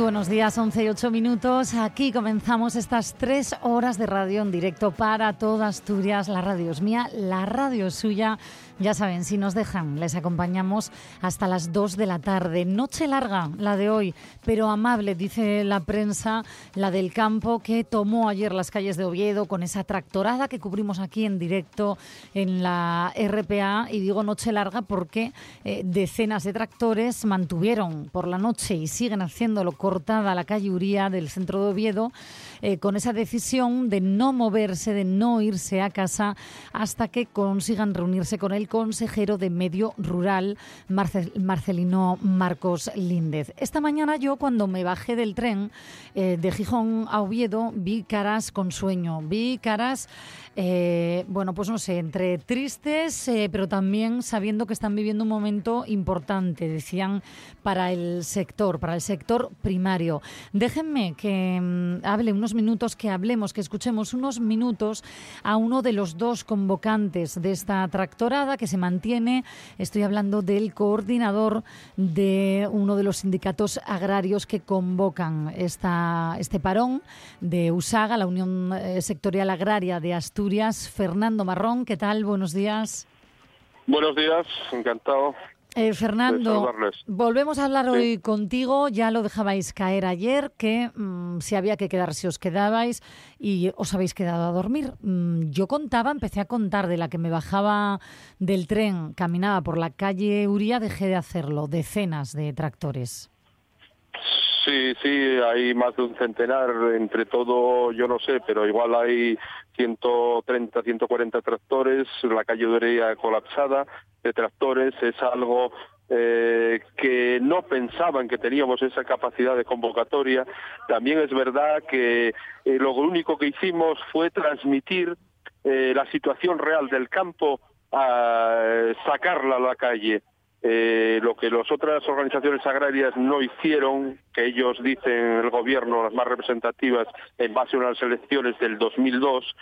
Buenos días, 11 y 8 minutos. Aquí comenzamos estas tres horas de radio en directo para toda Asturias. La radio es mía, la radio es suya. Ya saben, si nos dejan, les acompañamos hasta las 2 de la tarde. Noche larga, la de hoy, pero amable, dice la prensa, la del campo, que tomó ayer las calles de Oviedo con esa tractorada que cubrimos aquí en directo en la RPA. Y digo noche larga porque eh, decenas de tractores mantuvieron por la noche y siguen haciéndolo cortada la calle Uría del centro de Oviedo eh, con esa decisión de no moverse, de no irse a casa hasta que consigan reunirse con el consejero de Medio Rural, Marcel, Marcelino Marcos Líndez. Esta mañana yo cuando me bajé del tren eh, de Gijón a Oviedo vi caras con sueño, vi caras, eh, bueno, pues no sé, entre tristes, eh, pero también sabiendo que están viviendo un momento importante, decían, para el sector, para el sector primario. Déjenme que mm, hable unos minutos, que hablemos, que escuchemos unos minutos a uno de los dos convocantes de esta tractorada que se mantiene. Estoy hablando del coordinador de uno de los sindicatos agrarios que convocan esta, este parón de USAGA, la Unión eh, Sectorial Agraria de Asturias. Fernando Marrón, ¿qué tal? Buenos días. Buenos días, encantado. Eh, Fernando, volvemos a hablar sí. hoy contigo. Ya lo dejabais caer ayer, que mmm, si había que quedar, si os quedabais y os habéis quedado a dormir. Mm, yo contaba, empecé a contar de la que me bajaba del tren, caminaba por la calle Uría, dejé de hacerlo. Decenas de tractores. Sí, sí, hay más de un centenar. Entre todo, yo no sé, pero igual hay 130, 140 tractores. La calle Uría colapsada de tractores es algo eh, que no pensaban que teníamos esa capacidad de convocatoria. También es verdad que eh, lo único que hicimos fue transmitir eh, la situación real del campo a sacarla a la calle. Eh, lo que las otras organizaciones agrarias no hicieron, que ellos dicen el gobierno, las más representativas, en base a unas elecciones del 2002,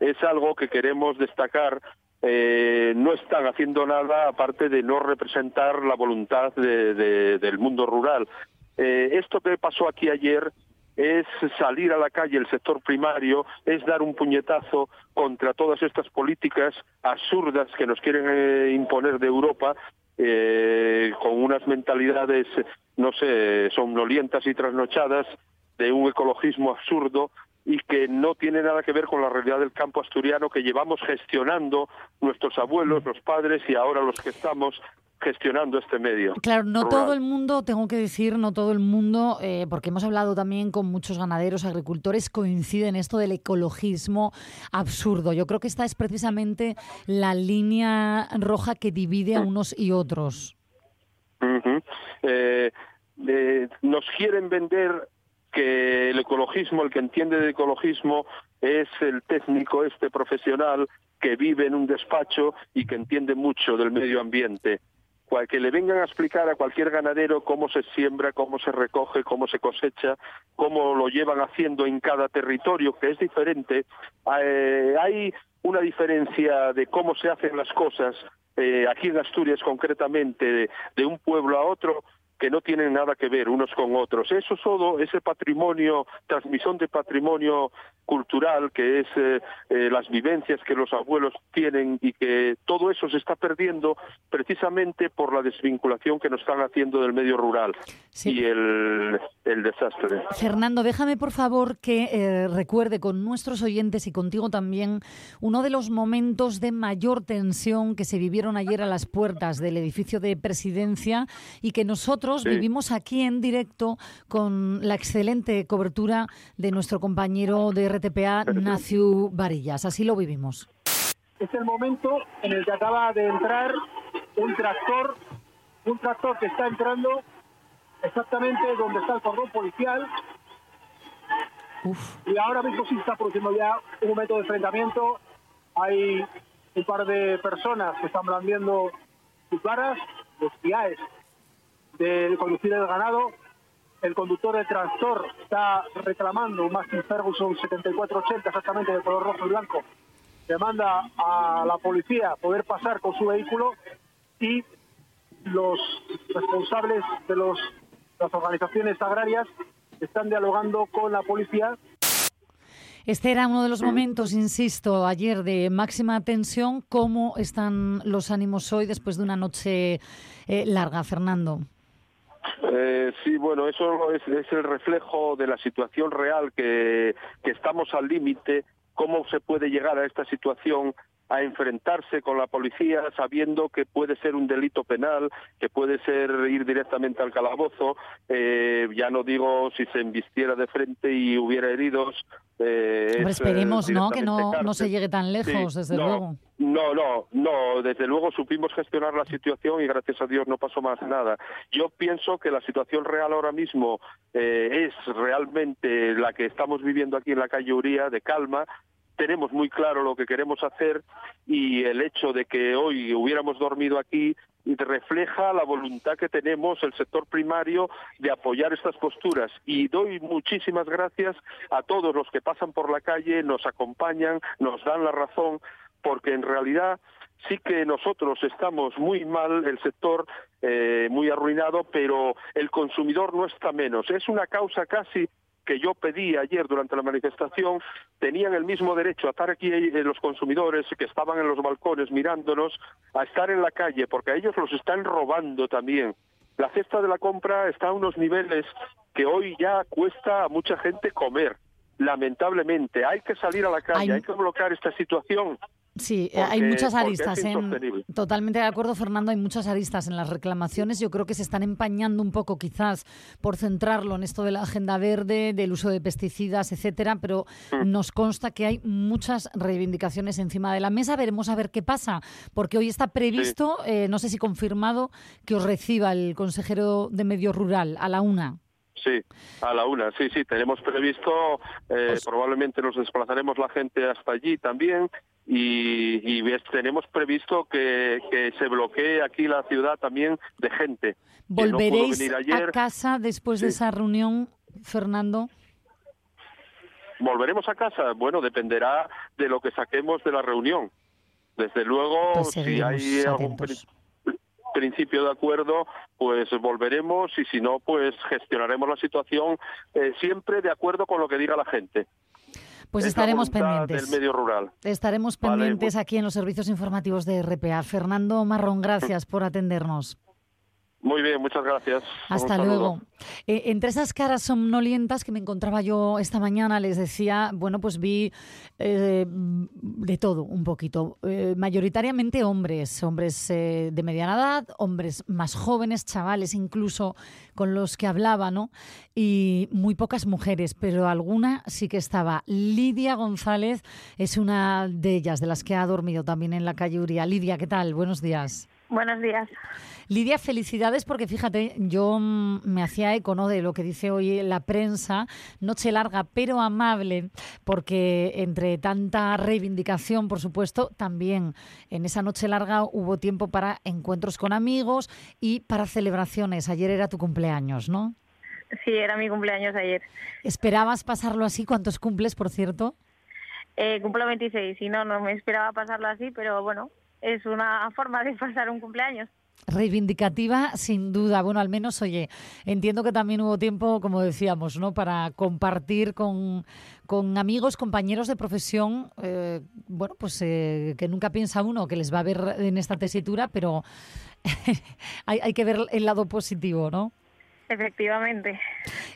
es algo que queremos destacar eh, no están haciendo nada aparte de no representar la voluntad de, de, del mundo rural. Eh, esto que pasó aquí ayer es salir a la calle el sector primario, es dar un puñetazo contra todas estas políticas absurdas que nos quieren eh, imponer de Europa, eh, con unas mentalidades, no sé, somnolientas y trasnochadas de un ecologismo absurdo y que no tiene nada que ver con la realidad del campo asturiano que llevamos gestionando nuestros abuelos, los padres y ahora los que estamos gestionando este medio. Claro, no rural. todo el mundo, tengo que decir, no todo el mundo, eh, porque hemos hablado también con muchos ganaderos, agricultores, coincide en esto del ecologismo absurdo. Yo creo que esta es precisamente la línea roja que divide a unos y otros. Uh -huh. eh, eh, nos quieren vender que el ecologismo, el que entiende de ecologismo, es el técnico, este profesional que vive en un despacho y que entiende mucho del medio ambiente. Que le vengan a explicar a cualquier ganadero cómo se siembra, cómo se recoge, cómo se cosecha, cómo lo llevan haciendo en cada territorio, que es diferente. Eh, hay una diferencia de cómo se hacen las cosas eh, aquí en Asturias concretamente, de, de un pueblo a otro, que no tienen nada que ver unos con otros. Eso todo, ese patrimonio, transmisión de patrimonio cultural, que es eh, eh, las vivencias que los abuelos tienen y que todo eso se está perdiendo precisamente por la desvinculación que nos están haciendo del medio rural sí. y el, el, desastre. Fernando, déjame por favor que eh, recuerde con nuestros oyentes y contigo también uno de los momentos de mayor tensión que se vivieron ayer a las puertas del edificio de presidencia y que nosotros sí. vivimos aquí en directo con la excelente cobertura de nuestro compañero de RTPA, Naciu Varillas. Así lo vivimos. Es el momento en el que acaba de entrar un tractor, un tractor que está entrando exactamente donde está el cordón policial Y ahora mismo sí está produciendo ya un momento de enfrentamiento. Hay un par de personas que están blandiendo sus varas, los PIAES de conducir el ganado. El conductor del tractor está reclamando un Mastin Ferguson 7480, exactamente de color rojo y blanco. Demanda a la policía poder pasar con su vehículo y los responsables de los, las organizaciones agrarias están dialogando con la policía este era uno de los momentos, insisto, ayer de máxima tensión. ¿Cómo están los ánimos hoy después de una noche eh, larga, Fernando? Eh, sí, bueno, eso es, el reflejo de la situación real que, que estamos al límite. ¿Cómo se puede llegar a esta situación a enfrentarse con la policía sabiendo que puede ser un delito penal, que puede ser ir directamente al calabozo, eh, ya no digo si se embistiera de frente y hubiera heridos. Eh, eh esperemos, ¿no? Que no, no, se llegue tan lejos, desde luego. No, no, no, desde luego supimos gestionar la situación y gracias a Dios no pasó más nada. Yo pienso que la situación real ahora mismo eh, es realmente la que estamos viviendo aquí en la calle Uría, de calma, tenemos muy claro lo que queremos hacer y el hecho de que hoy hubiéramos dormido aquí refleja la voluntad que tenemos el sector primario de apoyar estas posturas y doy muchísimas gracias a todos los que pasan por la calle, nos acompañan, nos dan la razón, porque en realidad sí que nosotros estamos muy mal, el sector eh, muy arruinado, pero el consumidor no está menos. Es una causa casi que yo pedí ayer durante la manifestación tenían el mismo derecho a estar aquí eh, los consumidores que estaban en los balcones mirándonos, a estar en la calle, porque a ellos los están robando también. La cesta de la compra está a unos niveles que hoy ya cuesta a mucha gente comer. Lamentablemente, hay que salir a la calle, hay que bloquear esta situación Sí, hay muchas aristas. En, totalmente de acuerdo, Fernando. Hay muchas aristas en las reclamaciones. Yo creo que se están empañando un poco, quizás, por centrarlo en esto de la agenda verde, del uso de pesticidas, etcétera. Pero mm. nos consta que hay muchas reivindicaciones encima de la mesa. Veremos a ver qué pasa, porque hoy está previsto, eh, no sé si confirmado, que os reciba el consejero de Medio Rural a la una. Sí, a la una, sí, sí, tenemos previsto, eh, pues probablemente nos desplazaremos la gente hasta allí también y, tenemos previsto que, se bloquee aquí la ciudad también de gente. ¿Volveréis a casa después de esa reunión, Fernando? ¿Volveremos a casa? Bueno, dependerá de lo que saquemos de la reunión. Desde luego, pues si hay algún principio de acuerdo, pues volveremos y si no, pues gestionaremos la situación eh, siempre de acuerdo con lo que diga la gente. Pues estaremos pendientes. Del medio rural. Estaremos pendientes aquí en los servicios informativos de RPA. Fernando Marrón, gracias por atendernos. Muy bien, muchas gracias. Hasta luego. Eh, entre esas caras somnolientas que me encontraba yo esta mañana, les decía, bueno, pues vi eh, de todo un poquito. Eh, mayoritariamente hombres, hombres de mediana edad, hombres más jóvenes, chavales incluso con los que hablaba, ¿no? Y muy pocas mujeres, pero alguna sí que estaba. Lidia González es una de ellas, de las que ha dormido también en la calle Uría. Lidia, ¿qué tal? Buenos días. Buenos días. Lidia, felicidades porque fíjate, yo mm, me hacía eco de lo que dice hoy la prensa, noche larga pero amable, porque entre tanta reivindicación, por supuesto, también en esa noche larga hubo tiempo para encuentros con amigos y para celebraciones. Ayer era tu cumpleaños, ¿no? Sí, era mi cumpleaños ayer. ¿Esperabas pasarlo así? ¿Cuántos cumples, por cierto? Eh, cumplo 26 y no, no me esperaba pasarlo así, pero bueno, es una forma de pasar un cumpleaños. Reivindicativa, sin duda. Bueno, al menos, oye, entiendo que también hubo tiempo, como decíamos, ¿no? Para compartir con, con amigos, compañeros de profesión, eh, bueno, pues eh, que nunca piensa uno que les va a ver en esta tesitura, pero hay, hay que ver el lado positivo, ¿no? Efectivamente.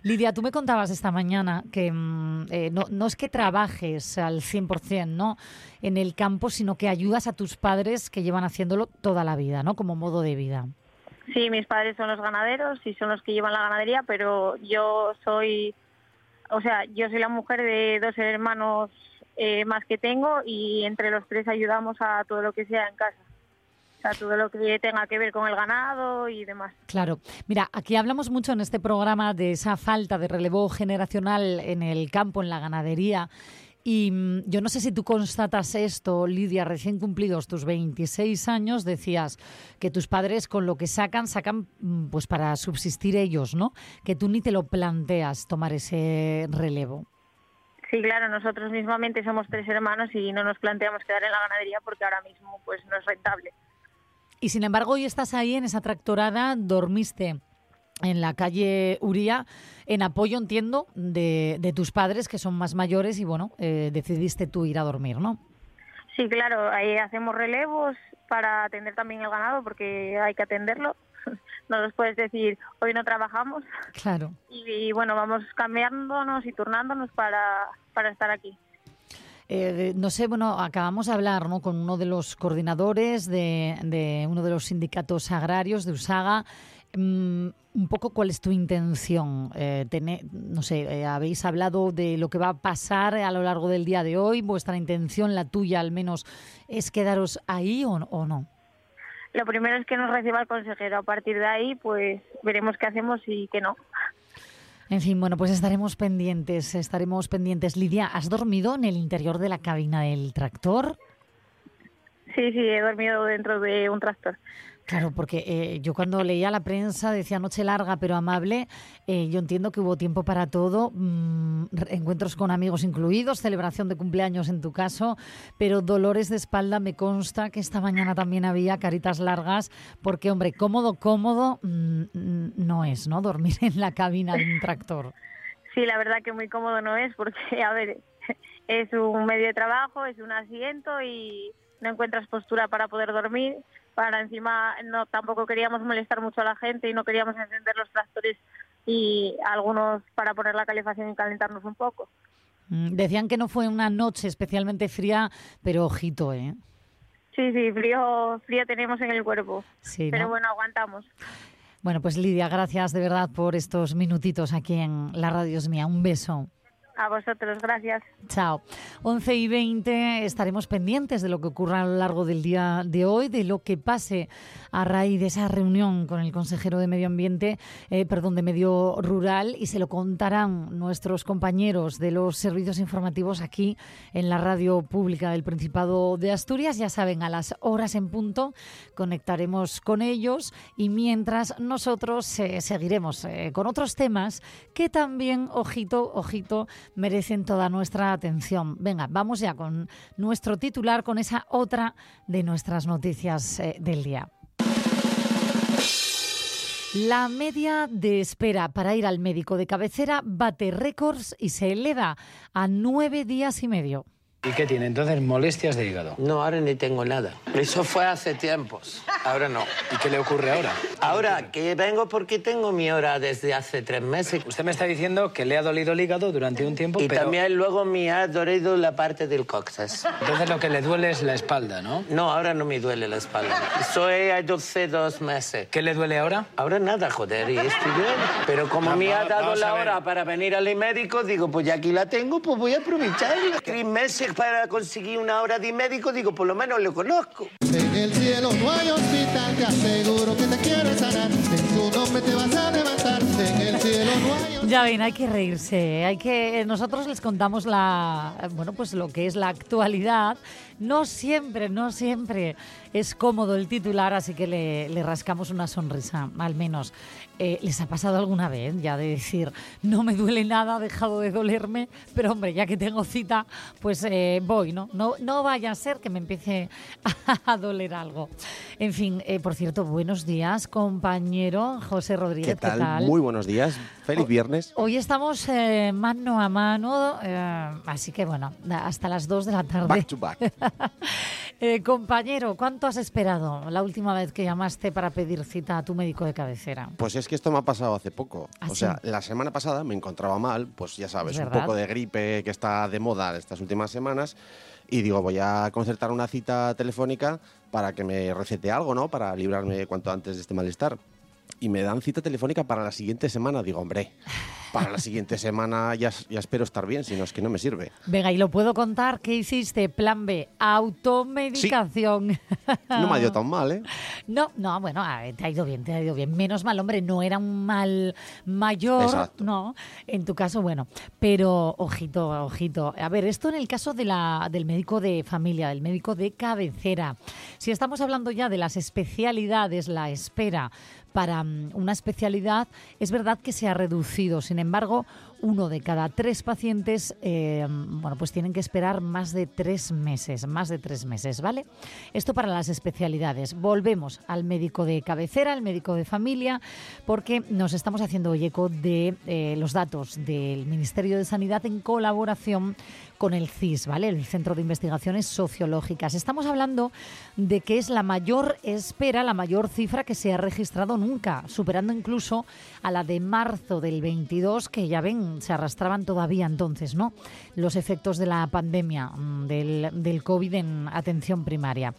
Lidia, tú me contabas esta mañana que mm, eh, no, no, es que trabajes al 100% ¿no? en el campo, sino que ayudas a tus padres que llevan haciéndolo toda la vida, ¿no? como modo de vida. Sí, mis padres son los ganaderos y son los que llevan la ganadería, pero yo soy, o sea, yo soy la mujer de dos hermanos eh, más que tengo y entre los tres ayudamos a todo lo que sea en casa. O sea, todo lo que tenga que ver con el ganado y demás. Claro. Mira, aquí hablamos mucho en este programa de esa falta de relevo generacional en el campo, en la ganadería. Y mm, yo no sé si tú constatas esto, Lidia, recién cumplidos tus 26 años, decías que tus padres con lo que sacan, sacan mm, pues para subsistir ellos, ¿no? Que tú ni te lo planteas tomar ese relevo. Sí, claro, nosotros mismamente somos tres hermanos y no nos planteamos quedar en la ganadería porque ahora mismo pues no es rentable. Y sin embargo, hoy estás ahí en esa tractorada, dormiste en la calle Uría, en apoyo, entiendo, de, de tus padres que son más mayores y bueno, eh, decidiste tú ir a dormir, ¿no? Sí, claro, ahí hacemos relevos para atender también el ganado porque hay que atenderlo. No nos puedes decir, hoy no trabajamos. Claro. Y, y bueno, vamos cambiándonos y turnándonos para, para estar aquí. Eh, no sé, bueno, acabamos de hablar ¿no? con uno de los coordinadores de, uno de los sindicatos agrarios de Usaga. Mm, un poco cuál es tu intención. Eh, tener, no sé, eh, habéis hablado de lo que va a pasar a lo largo del día de hoy. ¿Vuestra intención, la tuya al menos, es quedaros ahí o, o no? Lo primero es que nos reciba el consejero. A partir de ahí, pues veremos qué hacemos y qué no. En fin, bueno, pues estaremos pendientes, estaremos pendientes. Lidia, ¿has dormido en el interior de la cabina del tractor? Sí, sí, he dormido dentro de un tractor. Claro, porque eh, yo cuando leía la prensa decía noche larga pero amable, eh, yo entiendo que hubo tiempo para todo, mm, encuentros con amigos incluidos, celebración de cumpleaños en tu caso, pero dolores de espalda me consta que esta mañana también había caritas largas, porque hombre, cómodo, cómodo mm, mm, no es, ¿no? Dormir en la cabina de un tractor. Sí, la verdad que muy cómodo no es porque, a ver, es un medio de trabajo, es un asiento y no encuentras postura para poder dormir para encima no tampoco queríamos molestar mucho a la gente y no queríamos encender los tractores y algunos para poner la calefacción y calentarnos un poco. Mm, Decían que no fue una noche especialmente fría, pero ojito, ¿eh? Sí, sí, frío, frío tenemos en el cuerpo, Sí, pero ¿no? bueno, aguantamos. Bueno, pues Lidia, gracias de verdad por estos minutitos aquí en la radio es mía. Un beso. A vosotros, gracias. Chao. 11 y 20 estaremos pendientes de lo que ocurra a lo largo del día de hoy, de lo que pase a raíz de esa reunión con el consejero de Medio Ambiente, eh, perdón, de Medio Rural, y se lo contarán nuestros compañeros de los servicios informativos aquí en la radio pública del Principado de Asturias. Ya saben, a las horas en punto conectaremos con ellos y mientras nosotros eh, seguiremos eh, con otros temas que también, ojito, ojito, merecen toda nuestra atención. Venga, vamos ya con nuestro titular, con esa otra de nuestras noticias eh, del día. La media de espera para ir al médico de cabecera bate récords y se eleva a nueve días y medio. ¿Y qué tiene entonces? Molestias de hígado. No, ahora ni tengo nada. Eso fue hace tiempos. Ahora no. ¿Y qué le ocurre ahora? Ahora que vengo porque tengo mi hora desde hace tres meses. Usted me está diciendo que le ha dolido el hígado durante un tiempo, Y pero también luego me ha dolido la parte del coxas. entonces lo que le duele es la espalda, ¿no? No, ahora no me duele la espalda. Soy hace dos meses. ¿Qué le duele ahora? Ahora nada, joder, y estoy bien. Pero como me ha dado la hora para venir al médico, digo, pues ya aquí la tengo, pues voy a aprovecharla. Tres meses para conseguir una hora de médico, digo, por lo menos lo conozco. En el cielo no hay hospital, te aseguro que te quieres sanar. En tu nombre te vas a levantar. En el cielo no hay hospital. Ya ven, hay que reírse, hay que nosotros les contamos la bueno, pues lo que es la actualidad. No siempre, no siempre es cómodo el titular, así que le, le rascamos una sonrisa, al menos. Eh, ¿Les ha pasado alguna vez ya de decir, no me duele nada, ha dejado de dolerme, pero hombre, ya que tengo cita, pues eh, voy, ¿no? ¿no? No vaya a ser que me empiece a, doler algo. En fin, eh, por cierto, buenos días, compañero José Rodríguez. ¿Qué tal? Muy buenos días. Feliz viernes. Hoy estamos mano a mano, así que bueno, hasta las 2 de la tarde. Back to back. Eh, compañero, ¿cuánto has esperado la última vez que llamaste para pedir cita a tu médico de cabecera? Pues es que esto me ha pasado hace poco. ¿Ah, o sea, sí? la semana pasada me encontraba mal, pues ya sabes, Es un poco de gripe que está de moda estas últimas semanas. Y digo, voy a concertar una cita telefónica para que me recete algo, ¿no? Para librarme cuanto antes de este malestar. Y me dan cita telefónica para la siguiente semana. Digo, hombre, para la siguiente semana ya, ya espero estar bien, si no es que no me sirve. Venga, y lo puedo contar. ¿Qué hiciste? Plan B, automedicación. No me ha ido tan mal, ¿eh? No, no, bueno, a ver, te ha ido bien, te ha ido bien. Menos mal, hombre, no era un mal mayor, Exacto. no. En tu caso, bueno, pero ojito, ojito. A ver, esto en el caso de la, del médico de familia, del médico de cabecera. Si estamos hablando ya de las especialidades, la espera para mm, una especialidad, es verdad que se ha reducido. Sin embargo, uno de cada tres pacientes, eh, bueno, pues tienen que esperar más de tres meses, más de tres meses, ¿vale? Esto para las especialidades. Volvemos al médico de cabecera, al médico de familia, porque nos estamos haciendo eco de eh, los datos del Ministerio de Sanidad en colaboración con el CIS, ¿vale? El Centro de Investigaciones Sociológicas. Estamos hablando de que es la mayor espera, la mayor cifra que se ha registrado nunca, superando incluso a la de marzo del 22, que ya ven, se arrastraban todavía entonces, ¿no? Los efectos de la pandemia, mm, del, del COVID en atención primaria.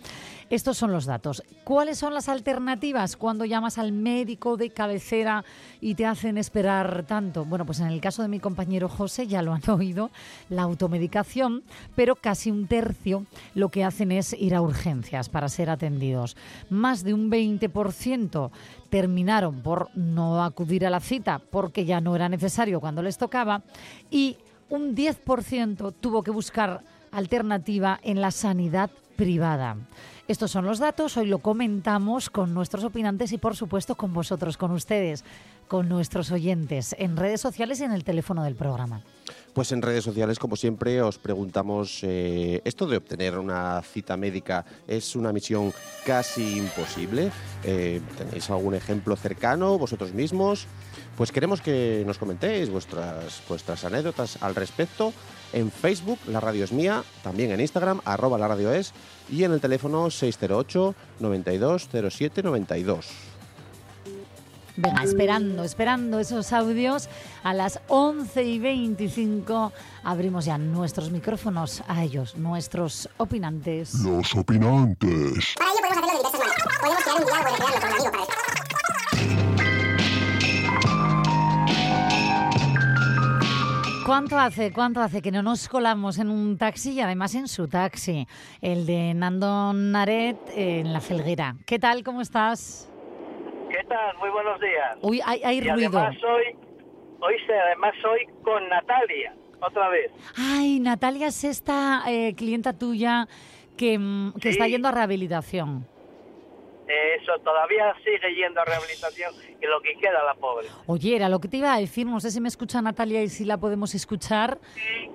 Estos son los datos. ¿Cuáles son las alternativas cuando llamas al médico de cabecera y te hacen esperar tanto? Bueno, pues en el caso de mi compañero José, ya lo han oído, la automedicación, pero casi un tercio lo que hacen es ir a urgencias para ser atendidos. Más de un 20% terminaron por no acudir a la cita porque ya no era necesario cuando les tocaba y un 10% tuvo que buscar alternativa en la sanidad privada. Estos son los datos, hoy lo comentamos con nuestros opinantes y por supuesto con vosotros, con ustedes, con nuestros oyentes, en redes sociales y en el teléfono del programa. Pues en redes sociales, como siempre, os preguntamos, eh, ¿esto de obtener una cita médica es una misión casi imposible? Eh, ¿Tenéis algún ejemplo cercano vosotros mismos? Pues queremos que nos comentéis vuestras, vuestras anécdotas al respecto en Facebook, la radio es mía, también en Instagram, arroba la radio es, y en el teléfono 608 92 07 92. Venga, esperando, esperando esos audios. A las 11 y 25 abrimos ya nuestros micrófonos a ellos, nuestros opinantes. Los opinantes. Para ello podemos hacerlo de diversas maneras. Podemos crear un diálogo de crearlo con un amigo para ¿Cuánto hace, cuánto hace que no nos colamos en un taxi y además en su taxi? El de Nando Naret en La Felguera. ¿Qué tal? ¿Cómo estás? ¿Qué tal? Muy buenos días. Uy, hay, hay y ruido. además hoy, hoy además hoy con Natalia, otra vez. Ay, Natalia es esta eh, clienta tuya que, mm, que está Sí. yendo a rehabilitación. Eh, Eso todavía sigue yendo a rehabilitación y lo que queda la pobre. Oye, era lo que te iba a decir, no sé si me escucha Natalia y si la podemos escuchar.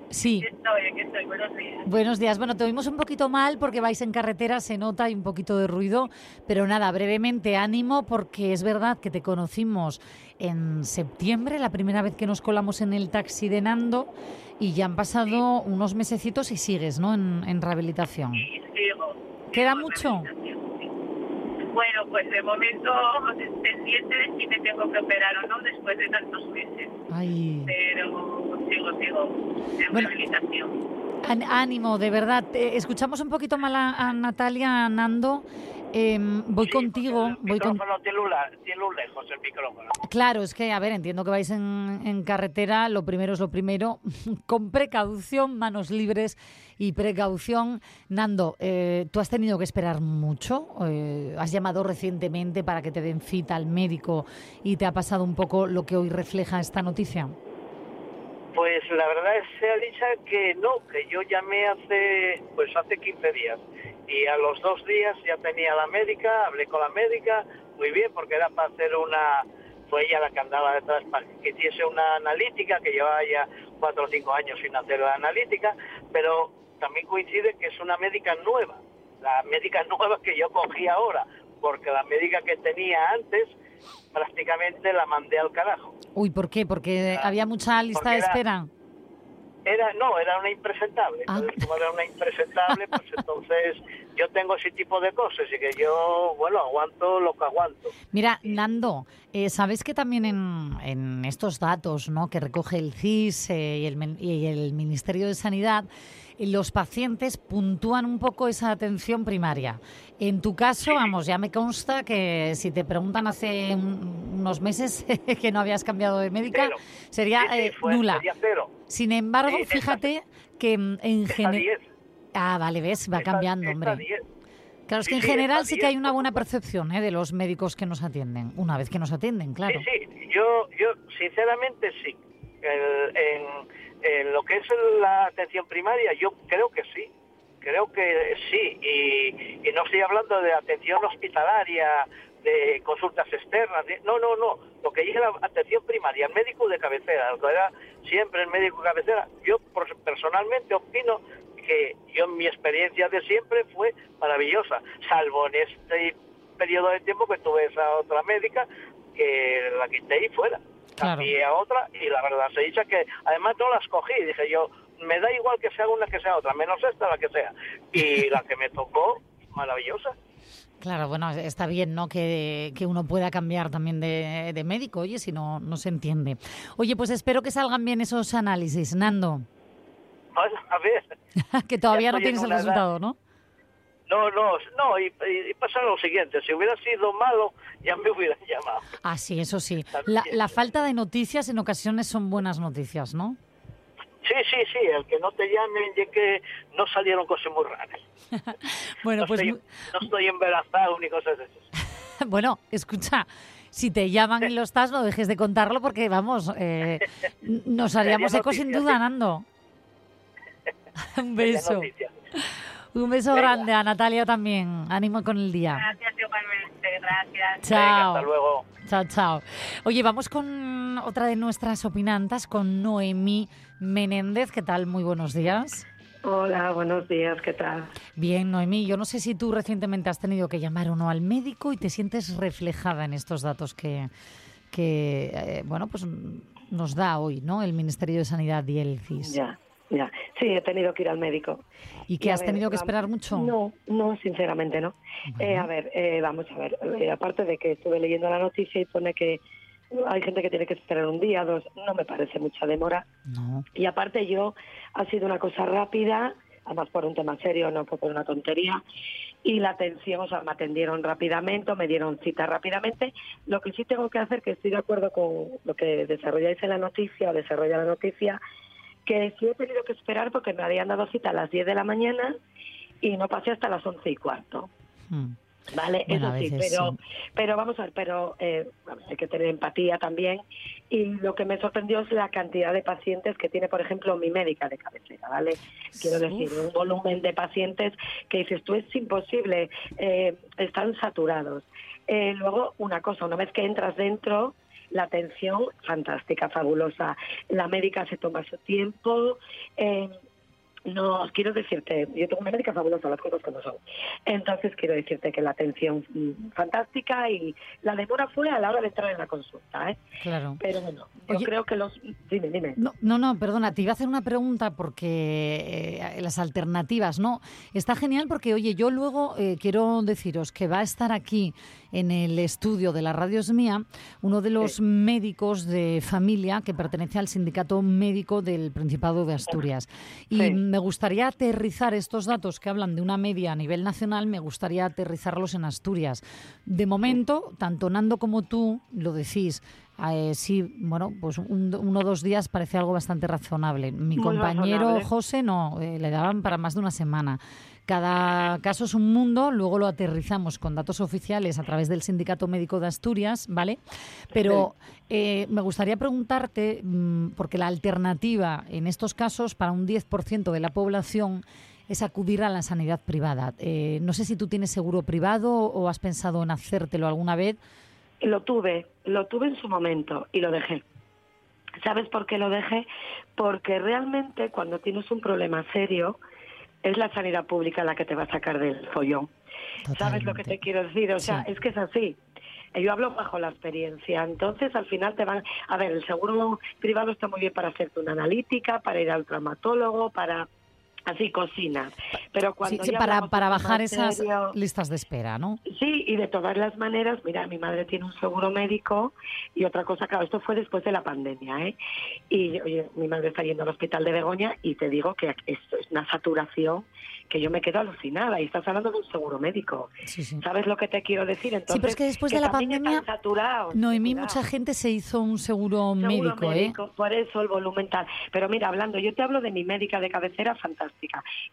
Sí. Estoy, aquí estoy, buenos días. Buenos días. Bueno, te oímos un poquito mal porque vais en carretera, se nota, hay un poquito de ruido, pero nada, brevemente ánimo porque es verdad que te conocimos en septiembre, la primera vez que nos colamos en el taxi de Nando y ya han pasado unos mesecitos y sigues, ¿no? En, en rehabilitación. Sigo. ¿Queda mucho? Pues de momento pendiente de si me tengo que operar o no después de tantos meses. Ay. Pero sigo, sigo en Bueno. rehabilitación. Án- Ánimo, de verdad. Escuchamos un poquito mal a, a Natalia, a Nando. Em, voy contigo, El voy con... micrófono tiene un, la- tiene un lejos el micrófono. Claro, es que, a ver, entiendo que vais en, en carretera, lo primero es lo primero, con precaución, manos libres y precaución. Nando, eh, ¿tú has tenido que esperar mucho? Eh, ¿Has llamado recientemente para que te den cita al médico y te ha pasado un poco lo que hoy refleja esta noticia? Pues la verdad es dicha que no, que yo llamé hace pues hace 15 días y a los dos días ya tenía la médica, hablé con la médica, muy bien, porque era para hacer una, fue ella la que andaba detrás para que hiciese una analítica, que llevaba ya cuatro o cinco años sin hacer la analítica, pero también coincide que es una médica nueva, la médica nueva que yo cogí ahora, porque la médica que tenía antes prácticamente la mandé al carajo. Uy, ¿por qué? Porque había mucha lista de era- espera. Era, no, era una impresentable. Ah. Entonces, como era una impresentable, pues entonces yo tengo ese tipo de cosas y que yo, bueno, aguanto lo que aguanto. Mira, Nando, eh, sabes que también en, en estos datos ¿no? que recoge el CIS eh, y, el, y el Ministerio de Sanidad, eh, los pacientes puntúan un poco esa atención primaria. En tu caso, vamos, ya me consta que si te preguntan hace un- unos meses que no habías cambiado de médica, Cero. sería Sí, sí, eh, fue- nula. sería cero. Sin embargo, Sí, fíjate que en general... 10. Ah, vale, ves, va Está- cambiando, hombre. 10. Claro, es Sí, que en sí, general está sí que hay una buena percepción ¿eh? de los médicos que nos atienden, una vez que nos atienden, claro. Sí, sí, yo, yo sinceramente sí. El- en, en lo que es la atención primaria, yo creo que sí. Creo que sí. Y, y no estoy hablando de atención hospitalaria, de consultas externas. de- no, no, no. Lo que es la atención primaria, el médico de cabecera, lo que era siempre el médico de cabecera. Yo personalmente opino que yo en mi experiencia de siempre fue maravillosa, salvo en este periodo de tiempo que tuve esa otra médica que la quité y fuera. Claro. Cambié a otra y la verdad se dice que además no la escogí, dije yo, me da igual que sea una que sea otra, menos esta la que sea. Y la que me tocó, maravillosa. Claro, bueno, está bien, ¿no? Que, que uno pueda cambiar también de, de médico, oye, si no, no se entiende. Oye, pues espero que salgan bien esos análisis, Nando, Bueno, a ver, que todavía no tienes el edad- resultado, ¿no? no, no, no, y, y, pasa lo siguiente, si hubiera sido malo, ya me hubieran llamado. Ah, sí, eso sí. La, la falta de noticias en ocasiones son buenas noticias, ¿no? Sí, sí, sí, el que no te llamen y que no salieron cosas muy raras. Bueno, no, pues estoy, no estoy embarazado ni cosas de esas. bueno, escucha, si te llaman y lo estás, no dejes de contarlo porque, vamos, eh, nos haríamos eco sin duda. Nando. Un beso. Un beso Venga. grande a Natalia también. Ánimo con el día. Gracias igualmente, gracias. Chao. Venga, hasta luego. Chao, chao. Oye, vamos con otra de nuestras opinantas, con Noemí Menéndez. ¿Qué tal? Muy buenos días. Hola, buenos días, ¿qué tal? Bien, Noemí, yo no sé si tú recientemente has tenido que llamar o no al médico y te sientes reflejada en estos datos que, que eh, bueno, pues nos da hoy, ¿no? El Ministerio de Sanidad y el CIS. Ya, ya. Sí, he tenido que ir al médico. ¿Y que has ver, tenido que esperar mucho? No, no, sinceramente no. Eh, a ver, eh, vamos a ver. eh, aparte de que estuve leyendo la noticia y pone que hay gente que tiene que esperar un día, dos, no me parece mucha demora. No. Y aparte yo, ha sido una cosa rápida, además por un tema serio, no por una tontería. Y la atención, o sea, me atendieron rápidamente, o me dieron cita rápidamente. Lo que sí tengo que hacer, que estoy de acuerdo con lo que desarrolláis en la noticia, o desarrolla la noticia, que sí he tenido que esperar porque me habían dado cita a las 10 de la mañana y no pasé hasta las 11 y cuarto. Mm. Vale, Bueno, eso sí, pero, sí. pero vamos a ver, pero eh, hay que tener empatía también. Y lo que me sorprendió es la cantidad de pacientes que tiene, por ejemplo, mi médica de cabecera, ¿vale? Quiero decir, un volumen de pacientes que dices, tú es imposible, eh, están saturados. Eh, luego, una cosa, una vez que entras dentro, la atención fantástica, fabulosa. La médica se toma su tiempo. eh, no, quiero decirte, yo tengo una médica fabulosa, las cosas como son. Entonces quiero decirte que la atención mm, fantástica y la demora fue a la hora de entrar en la consulta, ¿eh? Claro. Pero bueno, yo Oye- creo que los... Dime, dime. No, no, no, perdona, te iba a hacer una pregunta porque eh, las alternativas, ¿no? Está genial porque, oye, yo luego eh, quiero deciros que va a estar aquí en el estudio de la Radio Es Mía uno de los médicos de familia que pertenece al sindicato médico del Principado de Asturias. Y Sí. Me gustaría aterrizar estos datos que hablan de una media a nivel nacional, me gustaría aterrizarlos en Asturias. De momento, tanto Nando como tú lo decís. eh, sí, bueno, pues un- uno o dos días parece algo bastante razonable. Mi Muy compañero razonable. José no, eh, le daban para más de una semana. Cada caso es un mundo, luego lo aterrizamos con datos oficiales a través del Sindicato Médico de Asturias, ¿vale? Pero eh, me gustaría preguntarte, mm, porque la alternativa en estos casos para un 10% de la población es acudir a la sanidad privada. Eh, no sé si tú tienes seguro privado o has pensado en hacértelo alguna vez. Lo tuve, lo tuve en su momento y lo dejé. ¿Sabes por qué lo dejé? Porque realmente cuando tienes un problema serio es la sanidad pública la que te va a sacar del follón. ¿Sabes lo que te quiero decir? O sea, Sí. es que es así. Yo hablo bajo la experiencia. Entonces, al final te van... A ver, el seguro privado está muy bien para hacerte una analítica, para ir al traumatólogo, para así cocinas. Pero Sí, cuando sí, para, para bajar esas serio- listas de espera, ¿no? Sí, y de todas las maneras, mira, mi madre tiene un seguro médico y otra cosa, claro, esto fue después de la pandemia, ¿eh? Y oye, mi madre está yendo al hospital de Begoña y te digo que esto es una saturación que yo me quedo alucinada y estás hablando de un seguro médico. ¿Sabes lo que te quiero decir? Entonces, sí, pero es que después de la pandemia, están saturados, Noemí, saturados. mucha gente se hizo un seguro, Seguro médico, ¿eh? médico, Por eso el volumen tal. Pero mira, hablando, yo te hablo de mi médica de cabecera, fantástica.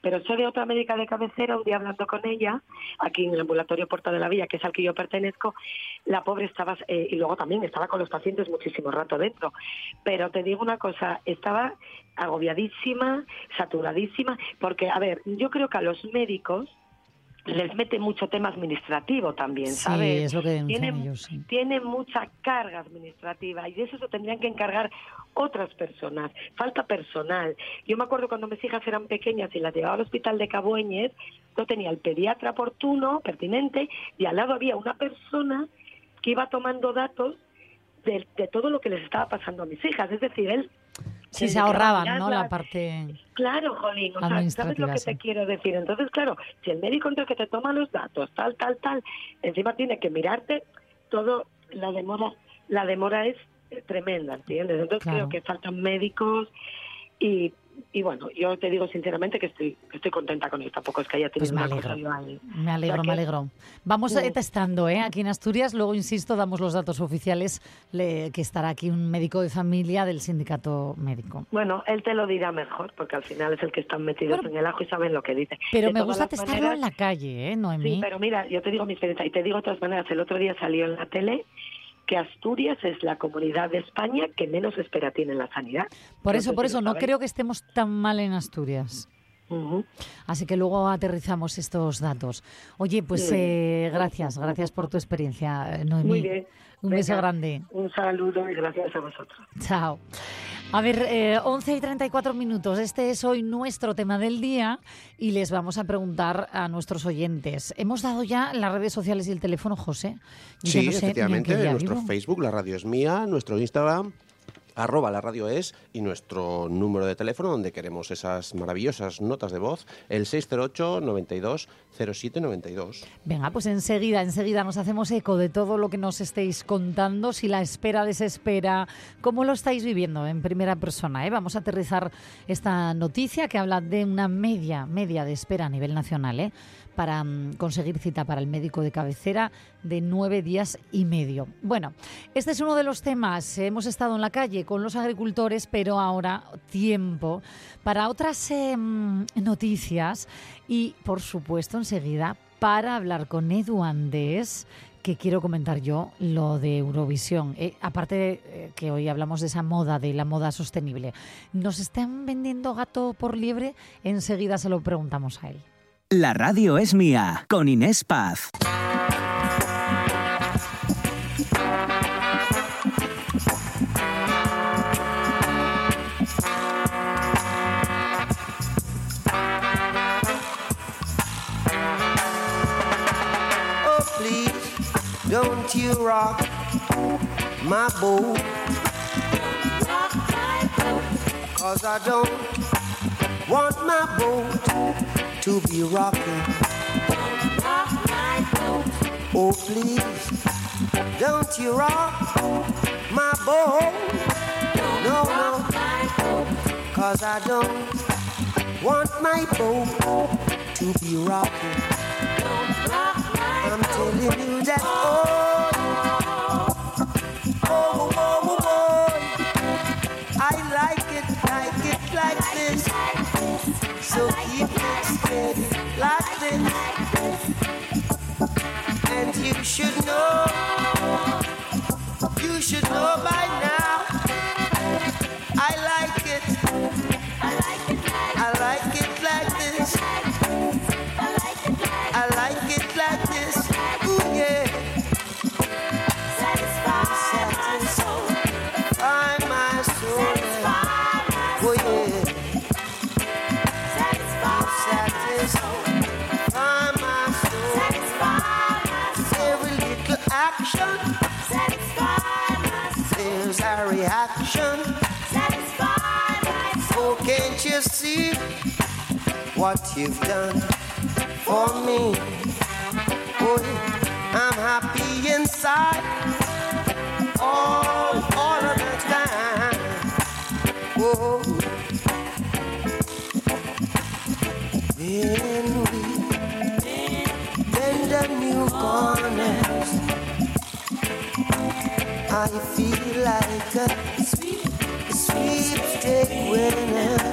Pero soy de otra médica de cabecera, un día hablando con ella, aquí en el ambulatorio Puerta de la Villa, que es al que yo pertenezco, la pobre estaba, eh, y luego también estaba con los pacientes muchísimo rato dentro. Pero te digo una cosa, estaba agobiadísima, saturadísima, porque, a ver, yo creo que a los médicos les mete mucho tema administrativo también, Sí, ¿sabes? es lo que denuncian Tienen- ellos, sí. tiene mucha carga administrativa y de eso se tendrían que encargar otras personas. Falta personal. Yo me acuerdo cuando mis hijas eran pequeñas y las llevaba al hospital de Cabueñes, yo tenía el pediatra oportuno, pertinente, y al lado había una persona que iba tomando datos de, de todo lo que les estaba pasando a mis hijas. Es decir, él... Sí, se ahorraban, ¿no? La parte... Claro, Jolín, o sea, ¿sabes lo que sí. te quiero decir? Entonces, claro, si el médico entre que te toma los datos, tal, tal, tal, encima tiene que mirarte todo, la demora, la demora es eh, tremenda, ¿entiendes? Entonces Claro. creo que faltan médicos y, y bueno, yo te digo sinceramente que estoy, que estoy contenta con esto, tampoco es que haya tenido Pues me una cosa alegro. Me alegro, O sea me alegro. Vamos Sí. eh, testando, ¿eh? Aquí en Asturias, luego, insisto, damos los datos oficiales le- que estará aquí un médico de familia del sindicato médico. Bueno, él te lo dirá mejor, porque al final es el que están metidos en el ajo y saben lo que dice. Pero De me gusta testarlo maneras- en la calle, ¿eh, Noemí? Sí, pero mira, yo te digo mi experiencia y te digo de todas maneras, el otro día salió en la tele que Asturias es la comunidad de España que menos espera tiene en la sanidad. Por No eso, sé por si eso, no creo que estemos tan mal en Asturias. Así que luego aterrizamos estos datos. Oye, pues Sí. eh, gracias, gracias por tu experiencia, Noemí. Muy bien. Un beso grande. Un saludo y gracias a vosotros. Chao. A ver, eh, 11 y 34 minutos. Este es hoy nuestro tema del día y les vamos a preguntar a nuestros oyentes. Hemos dado ya las redes sociales y el teléfono, José. Yo Sí, no sé ni en efectivamente, día nuestro vivo. Facebook, la radio es mía, nuestro Instagram, arroba la radio es, y nuestro número de teléfono donde queremos esas maravillosas notas de voz, el 608 92 07 92. Venga, pues enseguida, enseguida nos hacemos eco de todo lo que nos estéis contando, si la espera desespera, cómo lo estáis viviendo en primera persona. ¿eh? Vamos a aterrizar esta noticia que habla de una media, media de espera a nivel nacional, ¿eh? Para mm, conseguir cita para el médico de cabecera de nueve días y medio. Bueno, este es uno de los temas. Hemos estado en la calle con los agricultores, pero ahora tiempo para otras mm, noticias y, por supuesto, enseguida para hablar con Edu Andés que quiero comentar yo lo de Eurovisión. Eh, aparte eh, que hoy hablamos de esa moda, de la moda sostenible. ¿Nos están vendiendo gato por liebre? Enseguida se lo preguntamos a él. La radio es mía, con Inés Paz. Oh, please, don't you rock my boat. Cause I don't want my boat to be rocking. Oh, please, don't you rock my boat. No, no. Cause I don't want my boat to be rocking. I'm telling you that oh, steady like this. And you should know, There's a reaction. Okay. Can't you see what you've done for me? Oh, I'm happy inside all, all of the time. Whoa. When I feel like a sweet, sweepstake winner. When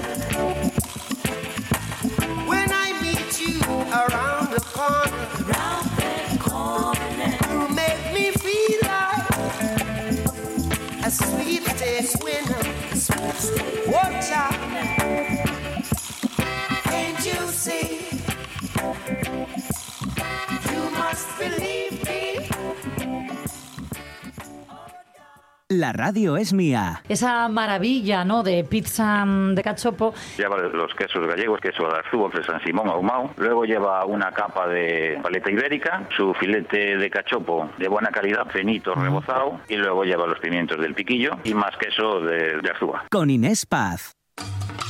La radio es mía. Esa maravilla, ¿no? De pizza mm, de cachopo. Lleva los quesos gallegos, queso de Arzúa, de San Simón, ahumado. Luego lleva una capa de paleta ibérica, su filete de cachopo de buena calidad, finito, rebozado. Y luego lleva los pimientos del piquillo y más queso de, de Arzúa. Con Inés Paz.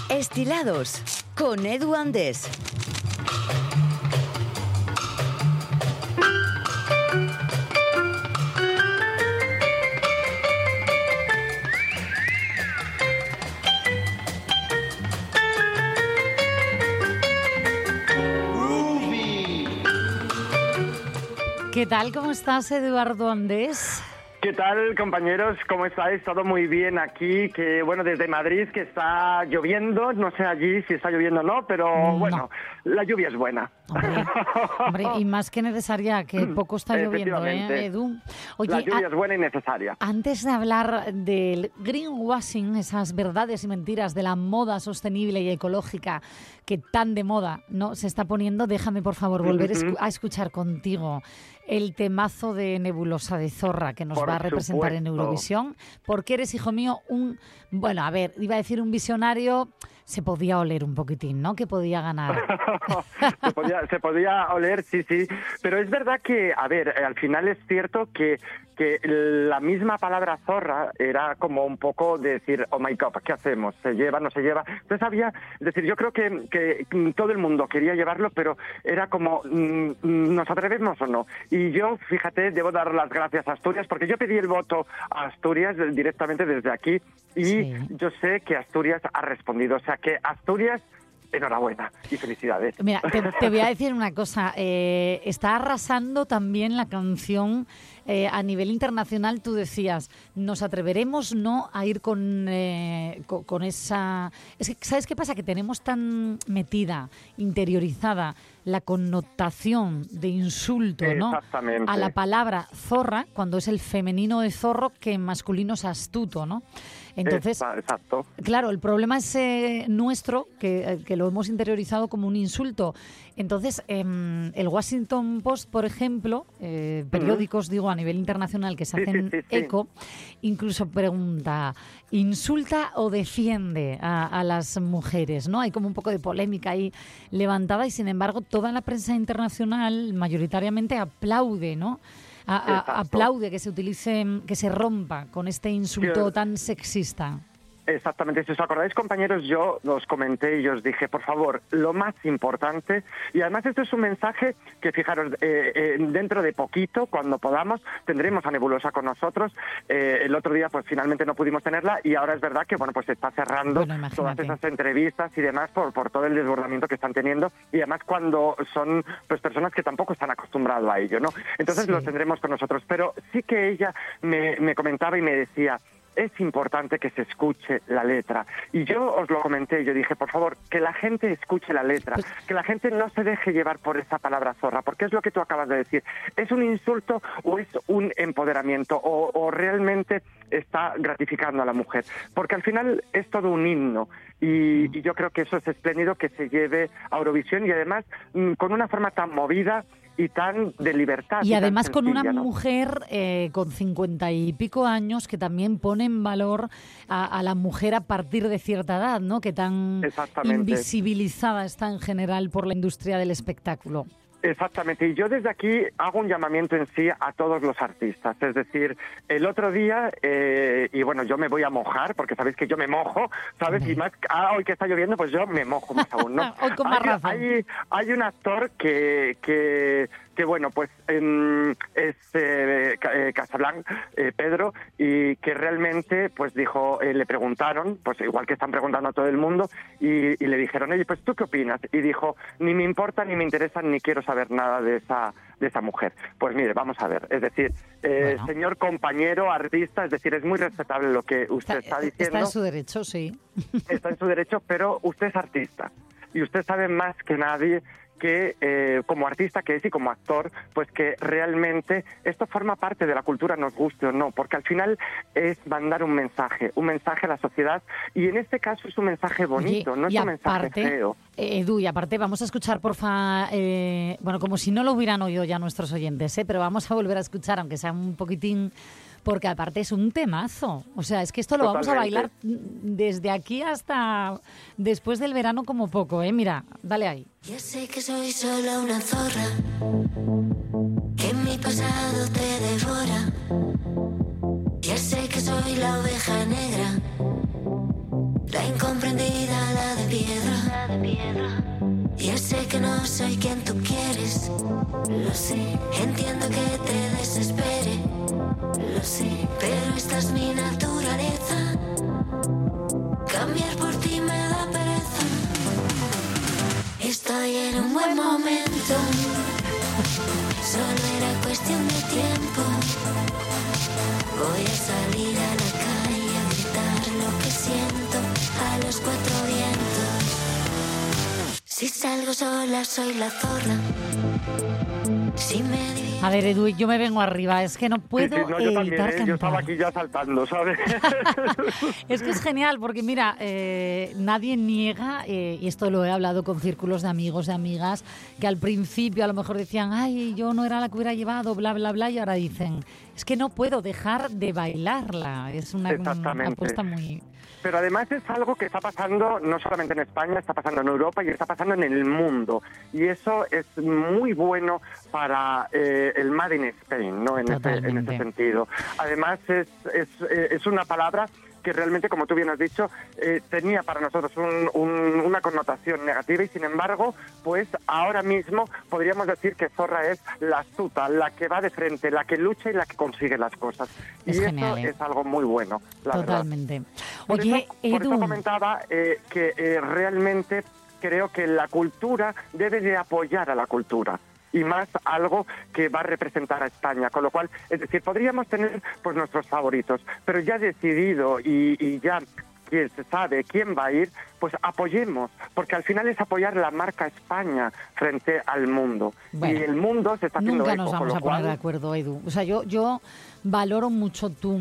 Estilados con Edu Andés. ¿Qué tal? ¿Cómo estás, Eduardo Andés? ¿Qué tal, compañeros? ¿Cómo estáis? Todo muy bien aquí. Que bueno, desde Madrid que está lloviendo. No sé allí si está lloviendo o no, pero bueno, la lluvia es buena. Hombre, y más que necesaria, que poco está lloviendo, ¿eh. Edu? la lluvia a- es buena y necesaria. Antes de hablar del greenwashing, esas verdades y mentiras de la moda sostenible y ecológica que tan de moda no se está poniendo, déjame por favor volver escu- Ujú. a escuchar contigo el temazo de Nebulosa de Zorra que nos Por va a representar en. Eurovisión, porque eres, hijo mío, un, bueno, a ver, iba a decir un visionario, se podía oler un poquitín, ¿no? Que podía ganar. se, podía, se podía oler, sí, sí. Pero es verdad que, a ver, eh, al final es cierto que, que la misma palabra zorra era como un poco de decir, oh my god, ¿qué hacemos? ¿Se lleva, no se lleva? Entonces había, es decir, yo creo que, que todo el mundo quería llevarlo, pero era como, mm, mm, ¿nos atrevemos o no? Y yo, fíjate, debo dar las gracias a Asturias, porque yo pedí el voto a Asturias eh, directamente desde aquí y yo sé que Asturias ha respondido. O sea que Asturias, enhorabuena y felicidades. Mira, te, te voy a decir una cosa. eh, está arrasando también la canción eh, a nivel internacional. Tú decías, nos atreveremos no a ir con, eh, co- con, esa... Es que, ¿sabes qué pasa? Que tenemos tan metida, interiorizada la connotación de insulto, ¿no? A la palabra zorra, cuando es el femenino de zorro, que en masculino es astuto, ¿no? Entonces, exacto. Claro, el problema es eh, nuestro, que, eh, que lo hemos interiorizado como un insulto. Entonces, em, el Washington Post, por ejemplo, eh, periódicos, digo, a nivel internacional que se sí, hacen sí, sí. eco, incluso pregunta, ¿insulta o defiende a, a las mujeres? ¿no? Hay como un poco de polémica ahí levantada y, sin embargo, toda la prensa internacional mayoritariamente aplaude, ¿no? A- aplaude que se utilice, que se rompa con este insulto tan sexista. Exactamente, si os acordáis compañeros, yo os comenté y os dije, por favor, lo más importante, y además esto es un mensaje que fijaros, eh, eh, dentro de poquito, cuando podamos, tendremos a Nebulosa con nosotros. Eh, el otro día pues finalmente no pudimos tenerla y ahora es verdad que bueno pues se está cerrando Bueno, todas esas entrevistas y demás por, por todo el desbordamiento que están teniendo y además cuando son pues personas que tampoco están acostumbrados a ello, ¿no? Entonces Sí. lo tendremos con nosotros, pero sí que ella me, me comentaba y me decía, es importante que se escuche la letra. Y yo os lo comenté, yo dije, por favor, que la gente escuche la letra, que la gente no se deje llevar por esa palabra zorra, porque es lo que tú acabas de decir. ¿Es un insulto o es un empoderamiento o, o realmente está gratificando a la mujer? Porque al final es todo un himno y, y yo creo que eso es espléndido que se lleve a Eurovisión y además mm, con una forma tan movida y tan de libertad. Y además con una mujer eh, con cincuenta y pico años que también pone en valor a, a la mujer a partir de cierta edad, ¿no? Que tan invisibilizada está en general por la industria del espectáculo. Exactamente, y yo desde aquí hago un llamamiento en sí a todos los artistas. Es decir, el otro día, eh, y bueno, yo me voy a mojar, porque sabéis que yo me mojo, ¿sabes? Y más, ah, hoy que está lloviendo, pues yo me mojo más aún, ¿no? Hoy con más hay, razón. hay, hay un actor que, que, que bueno, pues em, es eh, eh, Casablanc, eh, Pedro, y que realmente, pues dijo, eh, le preguntaron, pues igual que están preguntando a todo el mundo, y, y le dijeron, oye, pues tú qué opinas? Y dijo, ni me importa, ni me interesa, ni quiero saber nada de esa de esa mujer. Pues mire, vamos a ver, es decir, eh, señor compañero, artista, es decir, es muy respetable lo que usted está, diciendo Está en su derecho, sí. está en su derecho, pero usted es artista y usted sabe más que nadie que eh, como artista que es y como actor, pues que realmente esto forma parte de la cultura, nos guste o no, porque al final es mandar un mensaje, un mensaje a la sociedad y en este caso es un mensaje bonito, no es un mensaje feo. eh, Edu, y aparte vamos a escuchar, porfa, eh, bueno, como si no lo hubieran oído ya nuestros oyentes, ¿eh? pero vamos a volver a escuchar, aunque sea un poquitín, porque aparte es un temazo. O sea, es que esto lo vamos a Totalmente. bailar desde aquí hasta después del verano como poco, ¿eh? Mira, dale ahí. Ya sé que soy solo una zorra, que mi pasado te devora. Ya sé que soy la oveja negra, la incomprendida, la de piedra. Ya sé que no soy quien tú quieres, lo sé. Entiendo que te desespere, lo sé. Pero esta es mi naturaleza. Cambiar por ti me da pereza. Estoy en un buen momento. Solo era cuestión de tiempo. Voy a salir a la calle a gritar lo que siento a los cuatro. Si salgo sola soy la zorra. Si me A ver, Edu, yo me vengo arriba, es que no puedo Sí, sí, no, yo también, ¿eh? yo estaba aquí ya saltando, ¿sabes? Es que es genial porque mira, eh, nadie niega, eh, y esto lo he hablado con círculos de amigos, de amigas, que al principio a lo mejor decían, ay, yo no era la que hubiera llevado, bla, bla, bla, y ahora dicen, es que no puedo dejar de bailarla. Es una, apuesta muy... Pero además es algo que está pasando no solamente en España, está pasando en Europa y está pasando en el mundo. Y eso es muy bueno para eh, el Made in Spain, ¿no? En ese, en ese sentido. Además es, es, eh, es una palabra que realmente, como tú bien has dicho, eh, tenía para nosotros un- un- una connotación negativa y sin embargo, pues ahora mismo podríamos decir que Zorra es la astuta, la que va de frente, la que lucha y la que consigue las cosas. Es y genial, eso ¿eh? es algo muy bueno, la verdad. Totalmente. Por Oye, eso, por eso Edu, comentaba eh, que eh, realmente creo que la cultura debe de apoyar a la cultura y más algo que va a representar a España, con lo cual, es decir, podríamos tener pues nuestros favoritos, pero ya decidido y, y ya quien se sabe quién va a ir, pues apoyemos, porque al final es apoyar la marca España frente al mundo. Bueno, y el mundo se está haciendo Nunca eco, nos vamos a poner cual- de acuerdo, Edu. O sea, yo, yo valoro mucho tu,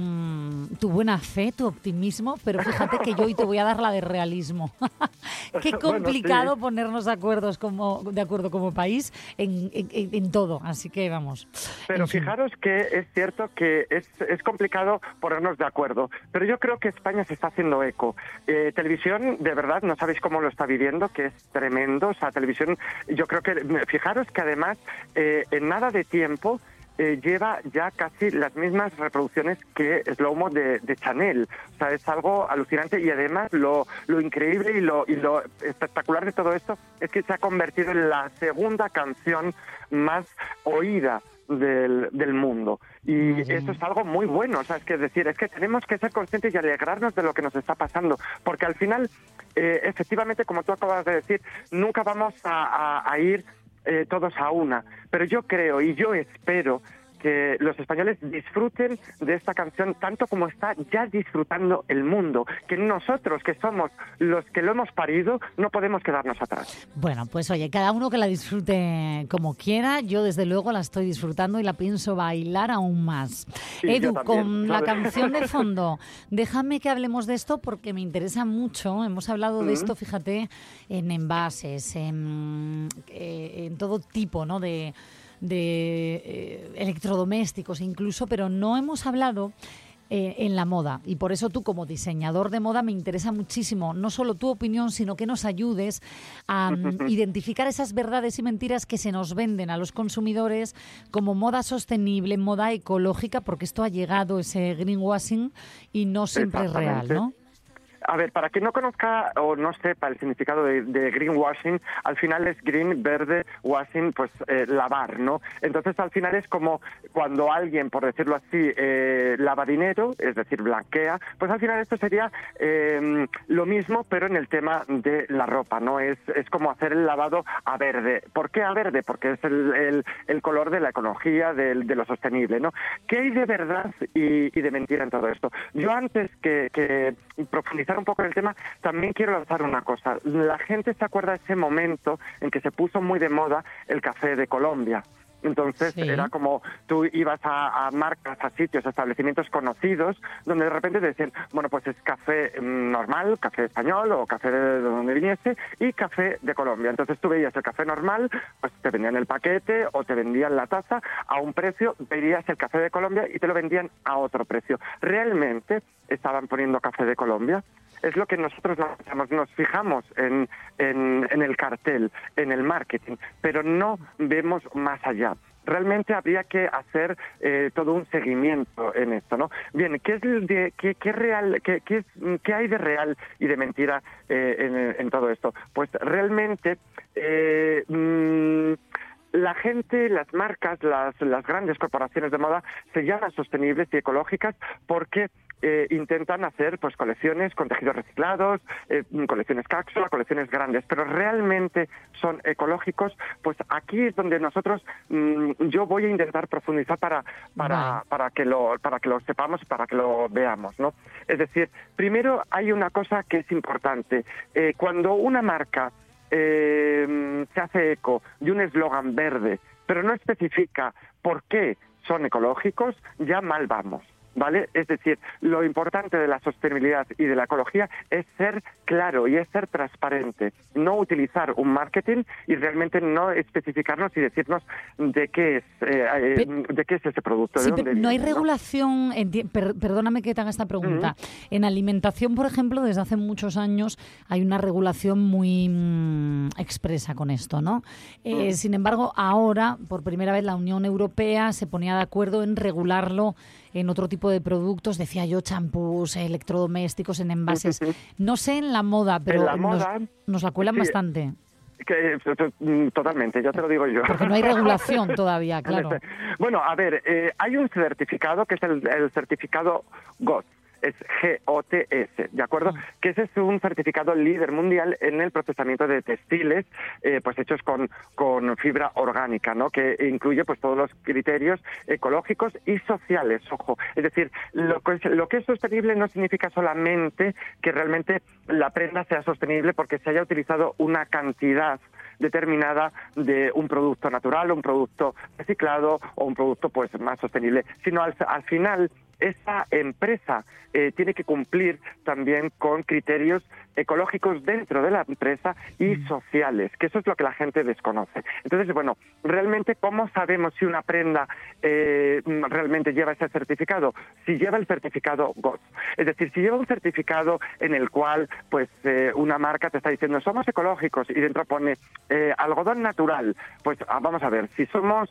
tu buena fe, tu optimismo, pero fíjate que yo hoy te voy a dar la de realismo. Qué Bueno, complicado sí. ponernos de, acuerdos como, de acuerdo como país en, en- en- todo. Así que vamos. Pero En fin. fijaros que es cierto que es, es complicado ponernos de acuerdo, pero yo creo que España se está haciendo eco. Eh, televisión, de verdad, no sabéis cómo lo está viviendo, que es tremendo. O sea, televisión, yo creo que, fijaros que además, eh, en nada de tiempo, eh, lleva ya casi las mismas reproducciones que Slow Mo de, Chanel. O sea, es algo alucinante y además lo, lo increíble y lo espectacular de todo esto es que se ha convertido en la segunda canción más oída del, del mundo. Y eso es algo muy bueno, o sea, es que decir, es que tenemos que ser conscientes y alegrarnos de lo que nos está pasando, porque al final, eh, efectivamente, como tú acabas de decir, nunca vamos a, a- a ir eh, todos a una, pero yo creo y yo espero que los españoles disfruten de esta canción tanto como está ya disfrutando el mundo, que nosotros que somos los que lo hemos parido no podemos quedarnos atrás. Bueno, pues oye, cada uno que la disfrute como quiera. Yo desde luego la estoy disfrutando y la pienso bailar aún más. Sí, Edu, también, con la canción de fondo, déjame que hablemos de esto porque me interesa mucho. Hemos hablado de esto, fíjate, en envases, en, eh, en todo tipo ¿no? de, de, eh, electrodomésticos incluso, pero no hemos hablado eh, en la moda. Y por eso tú como diseñador de moda me interesa muchísimo, no solo tu opinión, sino que nos ayudes a mm, identificar esas verdades y mentiras que se nos venden a los consumidores como moda sostenible, moda ecológica, porque esto ha llegado, ese greenwashing, y no siempre es real. ¿no? A ver, para quien no conozca o no sepa el significado de, de greenwashing, al final es green, verde, washing, pues eh, lavar, ¿no? Entonces al final es como cuando alguien, por decirlo así, eh, lava dinero, es decir, blanquea, pues al final esto sería eh, lo mismo, pero en el tema de la ropa, ¿no? Es, es como hacer el lavado a verde. ¿Por qué a verde? Porque es el, el- color de la ecología, del- de, lo sostenible, ¿no? ¿Qué hay de verdad y, de mentira en todo esto? Yo antes que profundizar un poco en el tema, también quiero lanzar una cosa. La gente se acuerda de ese momento en que se puso muy de moda el café de Colombia. Entonces Sí. era como tú ibas a, a marcas, a sitios, a establecimientos conocidos, donde de repente te decían, bueno, pues es café mm, normal, café español o café de donde viniese y café de Colombia. Entonces tú veías el café normal, pues te vendían el paquete o te vendían la taza a un precio, veías el café de Colombia y te lo vendían a otro precio. ¿Realmente estaban poniendo café de Colombia? Es lo que nosotros nos nos fijamos en, en, en el cartel, en el marketing, pero no vemos más allá. Realmente habría que hacer eh, todo un seguimiento en esto, ¿no? Bien, ¿qué es de, qué, qué real, qué, qué, es- qué hay de real y de mentira eh, en, en todo esto? Pues realmente eh, mm, la gente, las marcas, las, las grandes corporaciones de moda se llaman sostenibles y ecológicas porque eh, intentan hacer pues colecciones con tejidos reciclados, eh, colecciones cápsula, colecciones grandes, pero realmente son ecológicos, pues aquí es donde nosotros mm, yo voy a intentar profundizar para para, para que lo para que lo sepamos y para que lo veamos, ¿no? Es decir, primero hay una cosa que es importante, Eh, cuando una marca eh, se hace eco de un eslogan verde, pero no especifica por qué son ecológicos, ya mal vamos. ¿Vale? Es decir, lo importante de la sostenibilidad y de la ecología es ser claro y es ser transparente, no utilizar un marketing y realmente no especificarnos y decirnos de qué es, eh, eh, de qué es ese producto. de Sí, dónde pero no hay regulación, per- perdóname que te haga esta pregunta. En alimentación, por ejemplo, desde hace muchos años hay una regulación muy mm, expresa con esto, ¿no? Eh, Mm. Sin embargo, ahora, por primera vez, la Unión Europea se ponía de acuerdo en regularlo en otro tipo de productos, decía yo, champús, electrodomésticos, en envases. No sé en la moda, pero la nos, moda, nos la cuelan sí. bastante. Que, eh, mm, totalmente, ya te lo digo yo. Porque no hay regulación todavía, claro. Bueno, a ver, eh, hay un certificado que es el, el certificado GOTS. Es GOTS, ¿de acuerdo? Que ese es un certificado líder mundial en el procesamiento de textiles, eh, pues hechos con, con fibra orgánica, ¿no? Que incluye pues todos los criterios ecológicos y sociales, ojo. Es decir, lo que es, lo que es sostenible no significa solamente que realmente la prenda sea sostenible porque se haya utilizado una cantidad determinada de un producto natural, un producto reciclado o un producto pues más sostenible, sino al, al final esa empresa eh, tiene que cumplir también con criterios ecológicos dentro de la empresa y sociales, que eso es lo que la gente desconoce. Entonces, bueno, realmente, ¿cómo sabemos si una prenda eh, realmente lleva ese certificado? Si lleva el certificado GOTS. Es decir, si lleva un certificado en el cual, pues, eh, una marca te está diciendo, somos ecológicos, y dentro pone eh, algodón natural, pues ah, vamos a ver, si somos...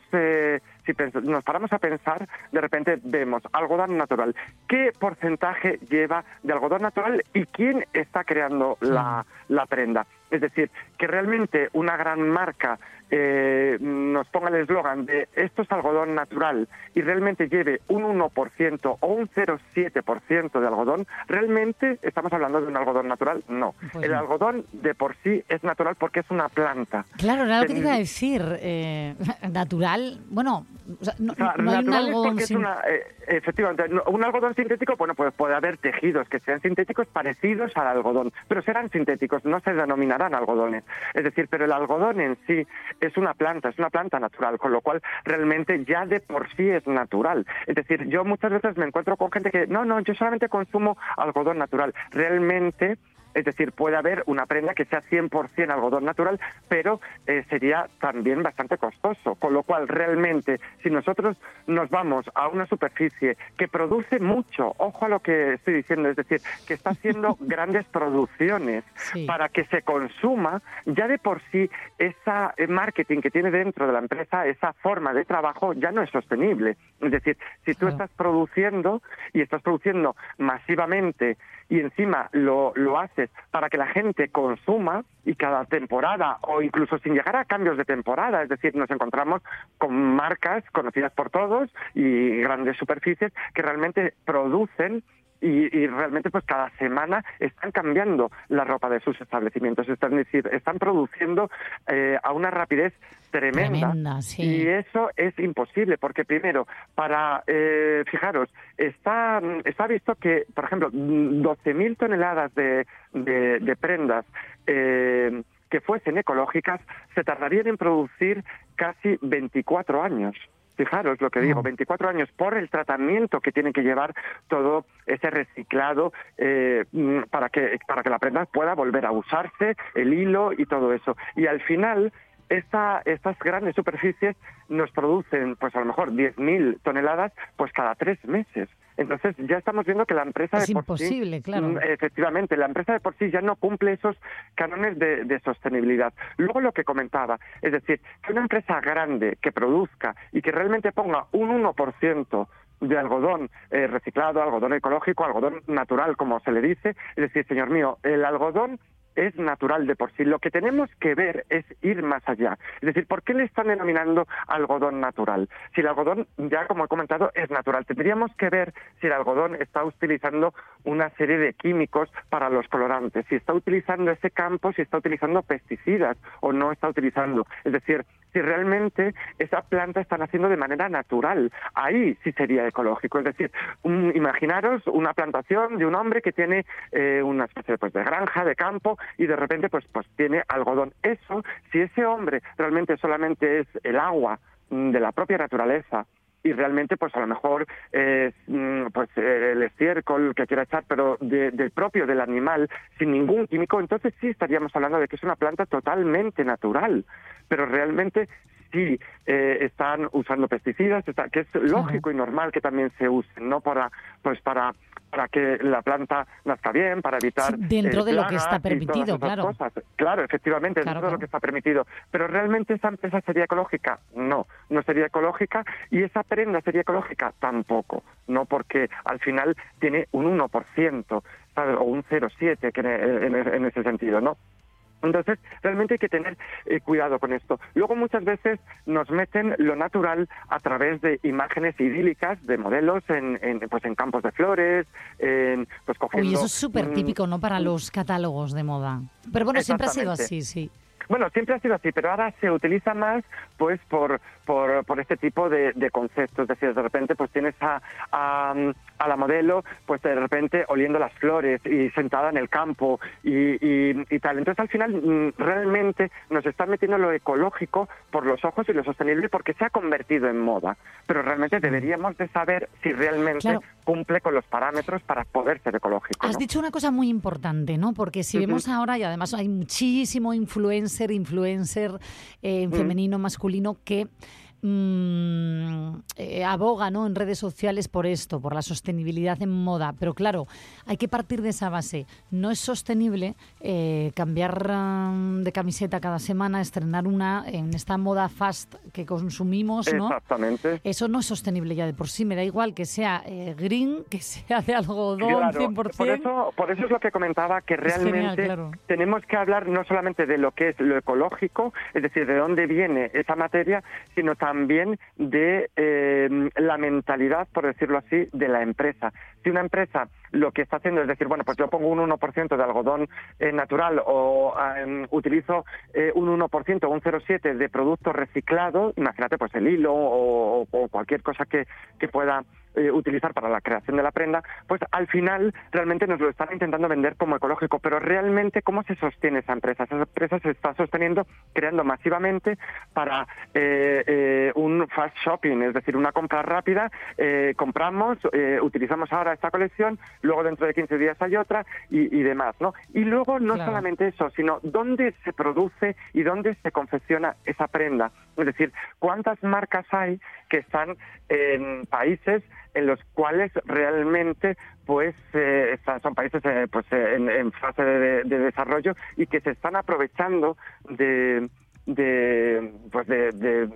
si nos paramos a pensar, de repente vemos algodón natural. ¿Qué porcentaje lleva de algodón natural y quién está creando la, la prenda? Es decir, que realmente una gran marca eh, nos ponga el eslogan de esto es algodón natural y realmente lleve un 1% o un 0,7% de algodón, ¿realmente estamos hablando de un algodón natural? No. Pues el no. algodón de por sí es natural porque es una planta. Claro, era lo que te iba a decir. eh, natural, bueno, o sea, no, O sea, no hay un algodón sin- una, eh, efectivamente, un algodón sintético, bueno, pues puede haber tejidos que sean sintéticos parecidos al algodón, pero serán sintéticos, no se algodones. Es decir, pero el algodón en sí es una planta, es una planta natural, con lo cual realmente ya de por sí es natural. Es decir, yo muchas veces me encuentro con gente que, no, no, yo solamente consumo algodón natural. Realmente Es decir, puede haber una prenda que sea 100% algodón natural, pero eh, sería también bastante costoso. Con lo cual, realmente, si nosotros nos vamos a una superficie que produce mucho, ojo a lo que estoy diciendo, es decir, que está haciendo grandes producciones para que se consuma, ya de por sí esa eh, marketing que tiene dentro de la empresa, esa forma de trabajo ya no es sostenible. Es decir, si tú estás produciendo y estás produciendo masivamente y encima lo, lo haces para que la gente consuma y cada temporada o incluso sin llegar a cambios de temporada, es decir, nos encontramos con marcas conocidas por todos y grandes superficies que realmente producen y, y, realmente pues cada semana están cambiando la ropa de sus establecimientos, están, es decir, están produciendo eh, a una rapidez tremenda, Tremenda, sí. y eso es imposible porque primero para eh, fijaros está está visto que por ejemplo 12.000 toneladas de, de, de prendas eh, que fuesen ecológicas se tardarían en producir casi 24 años. Fijaros lo que digo, 24 años por el tratamiento que tiene que llevar todo ese reciclado eh, mm, para que para que la prenda pueda volver a usarse, el hilo y todo eso. Y al final esta, estas grandes superficies nos producen, pues a lo mejor 10.000 toneladas, pues cada tres meses. Entonces ya estamos viendo que la empresa Es de por imposible, sí, claro. mm, efectivamente, la empresa de por sí ya no cumple esos cánones de, de sostenibilidad. Luego lo que comentaba, es decir, que una empresa grande que produzca y que realmente ponga un 1% de algodón eh, reciclado, algodón ecológico, algodón natural, como se le dice, es decir, señor mío, el algodón es natural de por sí. Lo que tenemos que ver es ir más allá. Es decir, ¿por qué le están denominando algodón natural? Si el algodón, ya como he comentado, es natural, tendríamos que ver si el algodón está utilizando una serie de químicos para los colorantes, si está utilizando ese campo, si está utilizando pesticidas o no está utilizando. Es decir, si realmente esa planta está naciendo de manera natural. Ahí sí sería ecológico. Es decir, un- imaginaros una plantación de un hombre que tiene eh, una especie pues, de granja, de campo, y de repente pues, pues tiene algodón. Eso, si ese hombre realmente solamente es el agua mm, de la propia naturaleza, y realmente pues a lo mejor es mm, pues eh, el estiércol que quiera echar pero de- del propio del animal sin ningún químico entonces sí estaríamos hablando de que es una planta totalmente natural pero realmente sí eh, están usando pesticidas está- que es lógico y normal que también se usen no para pues para para que la planta nazca bien para evitar Sí, dentro eh, de lo que está permitido, claro. cosas. Claro, efectivamente, Claro, dentro de lo que está permitido. Pero realmente esa empresa sería ecológica, no, no sería ecológica y esa prenda sería ecológica tampoco, no porque al final tiene un 1%, ¿sabes? o un 0,7 que en, en- en ese sentido, ¿no? Entonces, realmente hay que tener eh, cuidado con esto. Luego, muchas veces nos meten lo natural a través de imágenes idílicas de modelos en, en, pues, en campos de flores, en, pues cogiendo... Uy, eso es súper típico, ¿no? Para los catálogos de moda. Pero bueno, siempre ha sido así, sí. Bueno, siempre ha sido así, pero ahora se utiliza más pues por, por, por este tipo de, de conceptos. Es decir, de repente pues tienes a, a, a la modelo pues de repente oliendo las flores y sentada en el campo y, y, y tal. Entonces al final mm, realmente nos están metiendo lo ecológico por los ojos y lo sostenible porque se ha convertido en moda. Pero realmente deberíamos de saber si realmente Claro. cumple con los parámetros para poder ser ecológico. Has ¿no? dicho una cosa muy importante, ¿no? Porque si Ujú. vemos ahora, y además hay muchísimo influencer, influencer eh, Mm. femenino, masculino, que mm, eh, aboga ¿no? en redes sociales por esto, por la sostenibilidad en moda. Pero claro, hay que partir de esa base. No es sostenible eh, cambiar mm, de camiseta cada semana, estrenar una en esta moda fast que consumimos, ¿no? Exactamente. Eso no es sostenible ya de por sí. Me da igual que sea eh, green, que sea de algodón Claro, 100%. por eso, por eso es lo que comentaba, que genial, realmente claro. tenemos que hablar no solamente de lo que es lo ecológico, es decir, de dónde viene esa materia, sino también de eh, la mentalidad, por decirlo así, de la empresa. Si una empresa lo que está haciendo es decir, bueno, pues yo pongo un 1% de algodón eh, natural o em, utilizo eh, un 1% o un 0,7% de producto reciclado, imagínate pues el hilo o, o cualquier cosa que, que pueda eh, utilizar para la creación de la prenda, pues al final realmente nos lo están intentando vender como ecológico, pero realmente cómo se sostiene esa empresa? Esa empresa se está sosteniendo creando masivamente para eh, eh, un fast shopping, es decir, una compra rápida, eh, compramos, eh, utilizamos ahora esta colección, luego dentro de 15 días hay otra y, y demás, ¿no? Y luego no Claro. solamente eso, sino dónde se produce y dónde se confecciona esa prenda. Es decir, cuántas marcas hay que están en países en los cuales realmente pues eh, son países eh, pues eh, en, fase de, de desarrollo y que se están aprovechando de, de pues de,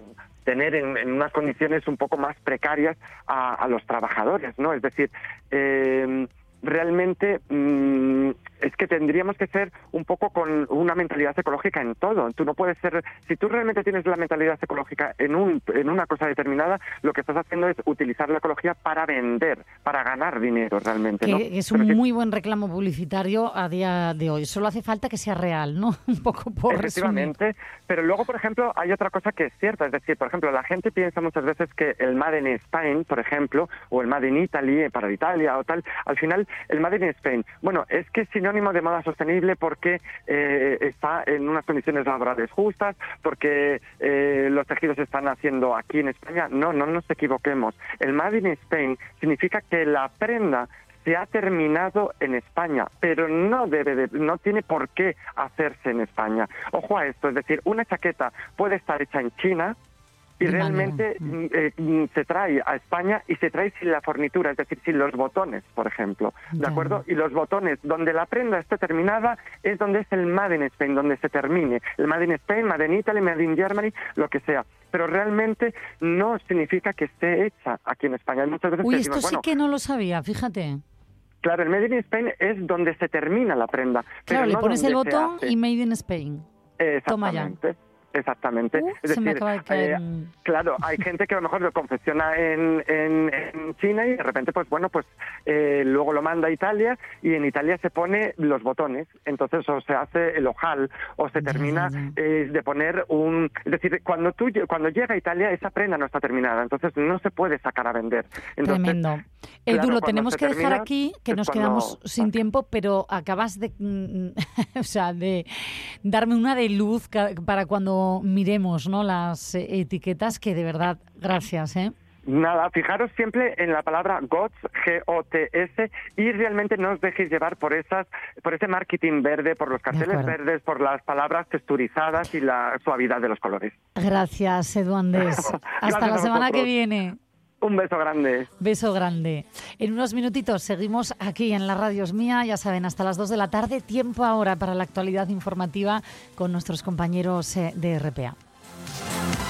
tener en, en unas condiciones un poco más precarias a, a los trabajadores, ¿no? Es decir, eh, realmente mm, es que tendríamos que ser un poco con una mentalidad ecológica en todo. Tú no puedes ser, si tú realmente tienes la mentalidad ecológica en, un, en una cosa determinada, lo que estás haciendo es utilizar la ecología para vender, para ganar dinero realmente. ¿no? Es un muy buen reclamo publicitario a día de hoy. Solo hace falta que sea real, ¿no? Un poco por resumir. Efectivamente, pero luego, por ejemplo, hay otra cosa que es cierta, es decir, por ejemplo, la gente piensa muchas veces que el Made in Spain, por ejemplo, o el Made in Italy para Italia o tal, al final el Made in Spain, bueno, es que es sinónimo de moda sostenible porque eh, está en unas condiciones laborales justas, porque eh, los tejidos se están haciendo aquí en España. No, no nos equivoquemos. El Made in Spain significa que la prenda se ha terminado en España, pero no debe de- no tiene por qué hacerse en España. Ojo a esto, es decir, una chaqueta puede estar hecha en China y realmente mm, eh, mm, se trae a España y se trae sin la fornitura, es decir, sin los botones, por ejemplo, ¿de acuerdo? Y los botones donde la prenda esté terminada es donde es el Made in Spain, donde se termine. El Made in Spain, Made in Italy, Made in Germany, lo que sea. Pero realmente no significa que esté hecha aquí en España. Hay muchas veces Uy, esto decimos, sí bueno, que no lo sabía, fíjate. Claro, el Made in Spain es donde se termina la prenda. pero Claro, le no pones el botón y Made in Spain. Toma ya. Exactamente. Uh, es decir, acaba de caer eh, claro, hay gente que a lo mejor lo confecciona en, en, en China y de repente, pues bueno, pues eh, luego lo manda a Italia y en Italia se pone los botones. Entonces, o se hace el ojal o se termina eh, de poner un. Es decir, cuando tú cuando llega aItalia, esa prenda no está terminada. Entonces, no se puede sacar a vender. Entonces, Tremendo. claro, Edu, lo cuando tenemos que dejar aquí, que nos cuando- quedamos sin tiempo, pero acabas de, o sea, de darme una de luz para cuando miremos ¿no? las eh, etiquetas, que de verdad, gracias. ¿eh? Nada, fijaros siempre en la palabra GOTS, G-O-T-S, y realmente no os dejéis llevar por esas, por ese marketing verde, por los carteles verdes, por las palabras texturizadas y la suavidad de los colores. Gracias, Edu Andés. Hasta Gracias la semana que viene. Un beso grande. Beso grande. En unos minutitos seguimos aquí en la Radios Mía, ya saben, hasta las 2 de la tarde, tiempo ahora para la actualidad informativa con nuestros compañeros eh, de RPA.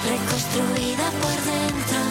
reconstruida por dentro